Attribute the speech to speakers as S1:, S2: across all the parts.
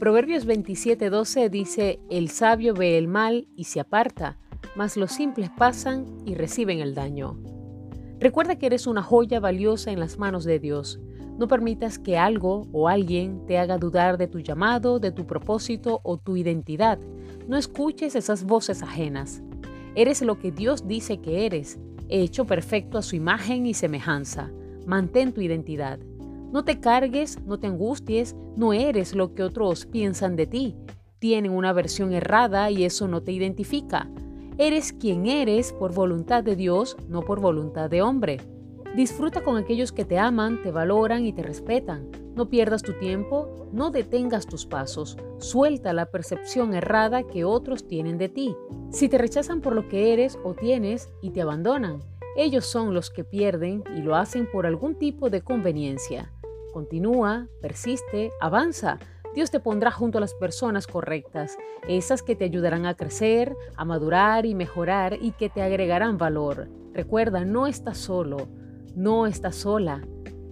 S1: Proverbios 27:12 dice, El sabio ve el mal y se aparta, mas los simples pasan y reciben el daño. Recuerda que eres una joya valiosa en las manos de Dios. No permitas que algo o alguien te haga dudar de tu llamado, de tu propósito o tu identidad. No escuches esas voces ajenas. Eres lo que Dios dice que eres, hecho perfecto a su imagen y semejanza. Mantén tu identidad. No te cargues, no te angusties, no eres lo que otros piensan de ti. Tienen una versión errada y eso no te identifica. Eres quien eres por voluntad de Dios, no por voluntad de hombre. Disfruta con aquellos que te aman, te valoran y te respetan. No pierdas tu tiempo, no detengas tus pasos, suelta la percepción errada que otros tienen de ti. Si te rechazan por lo que eres o tienes y te abandonan, ellos son los que pierden y lo hacen por algún tipo de conveniencia. Continúa, persiste, avanza. Dios te pondrá junto a las personas correctas, esas que te ayudarán a crecer, a madurar y mejorar y que te agregarán valor. Recuerda, no estás solo, no estás sola.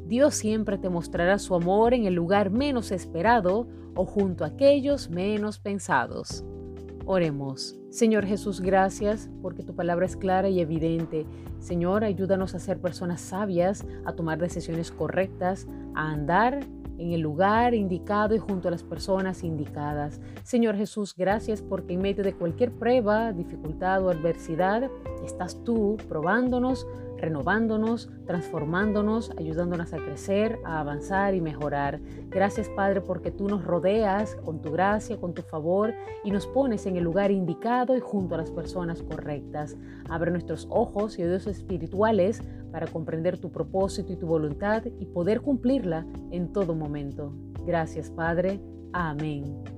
S1: Dios siempre te mostrará su amor en el lugar menos esperado o junto a aquellos menos pensados. Oremos. Señor Jesús, gracias porque tu palabra es clara y evidente. Señor, ayúdanos a ser personas sabias, a tomar decisiones correctas, a andar en el lugar indicado y junto a las personas indicadas. Señor Jesús, gracias porque en medio de cualquier prueba, dificultad o adversidad, estás tú probándonos renovándonos, transformándonos, ayudándonos a crecer, a avanzar y mejorar. Gracias Padre porque tú nos rodeas con tu gracia, con tu favor y nos pones en el lugar indicado y junto a las personas correctas. Abre nuestros ojos y oídos espirituales para comprender tu propósito y tu voluntad y poder cumplirla en todo momento. Gracias Padre. Amén.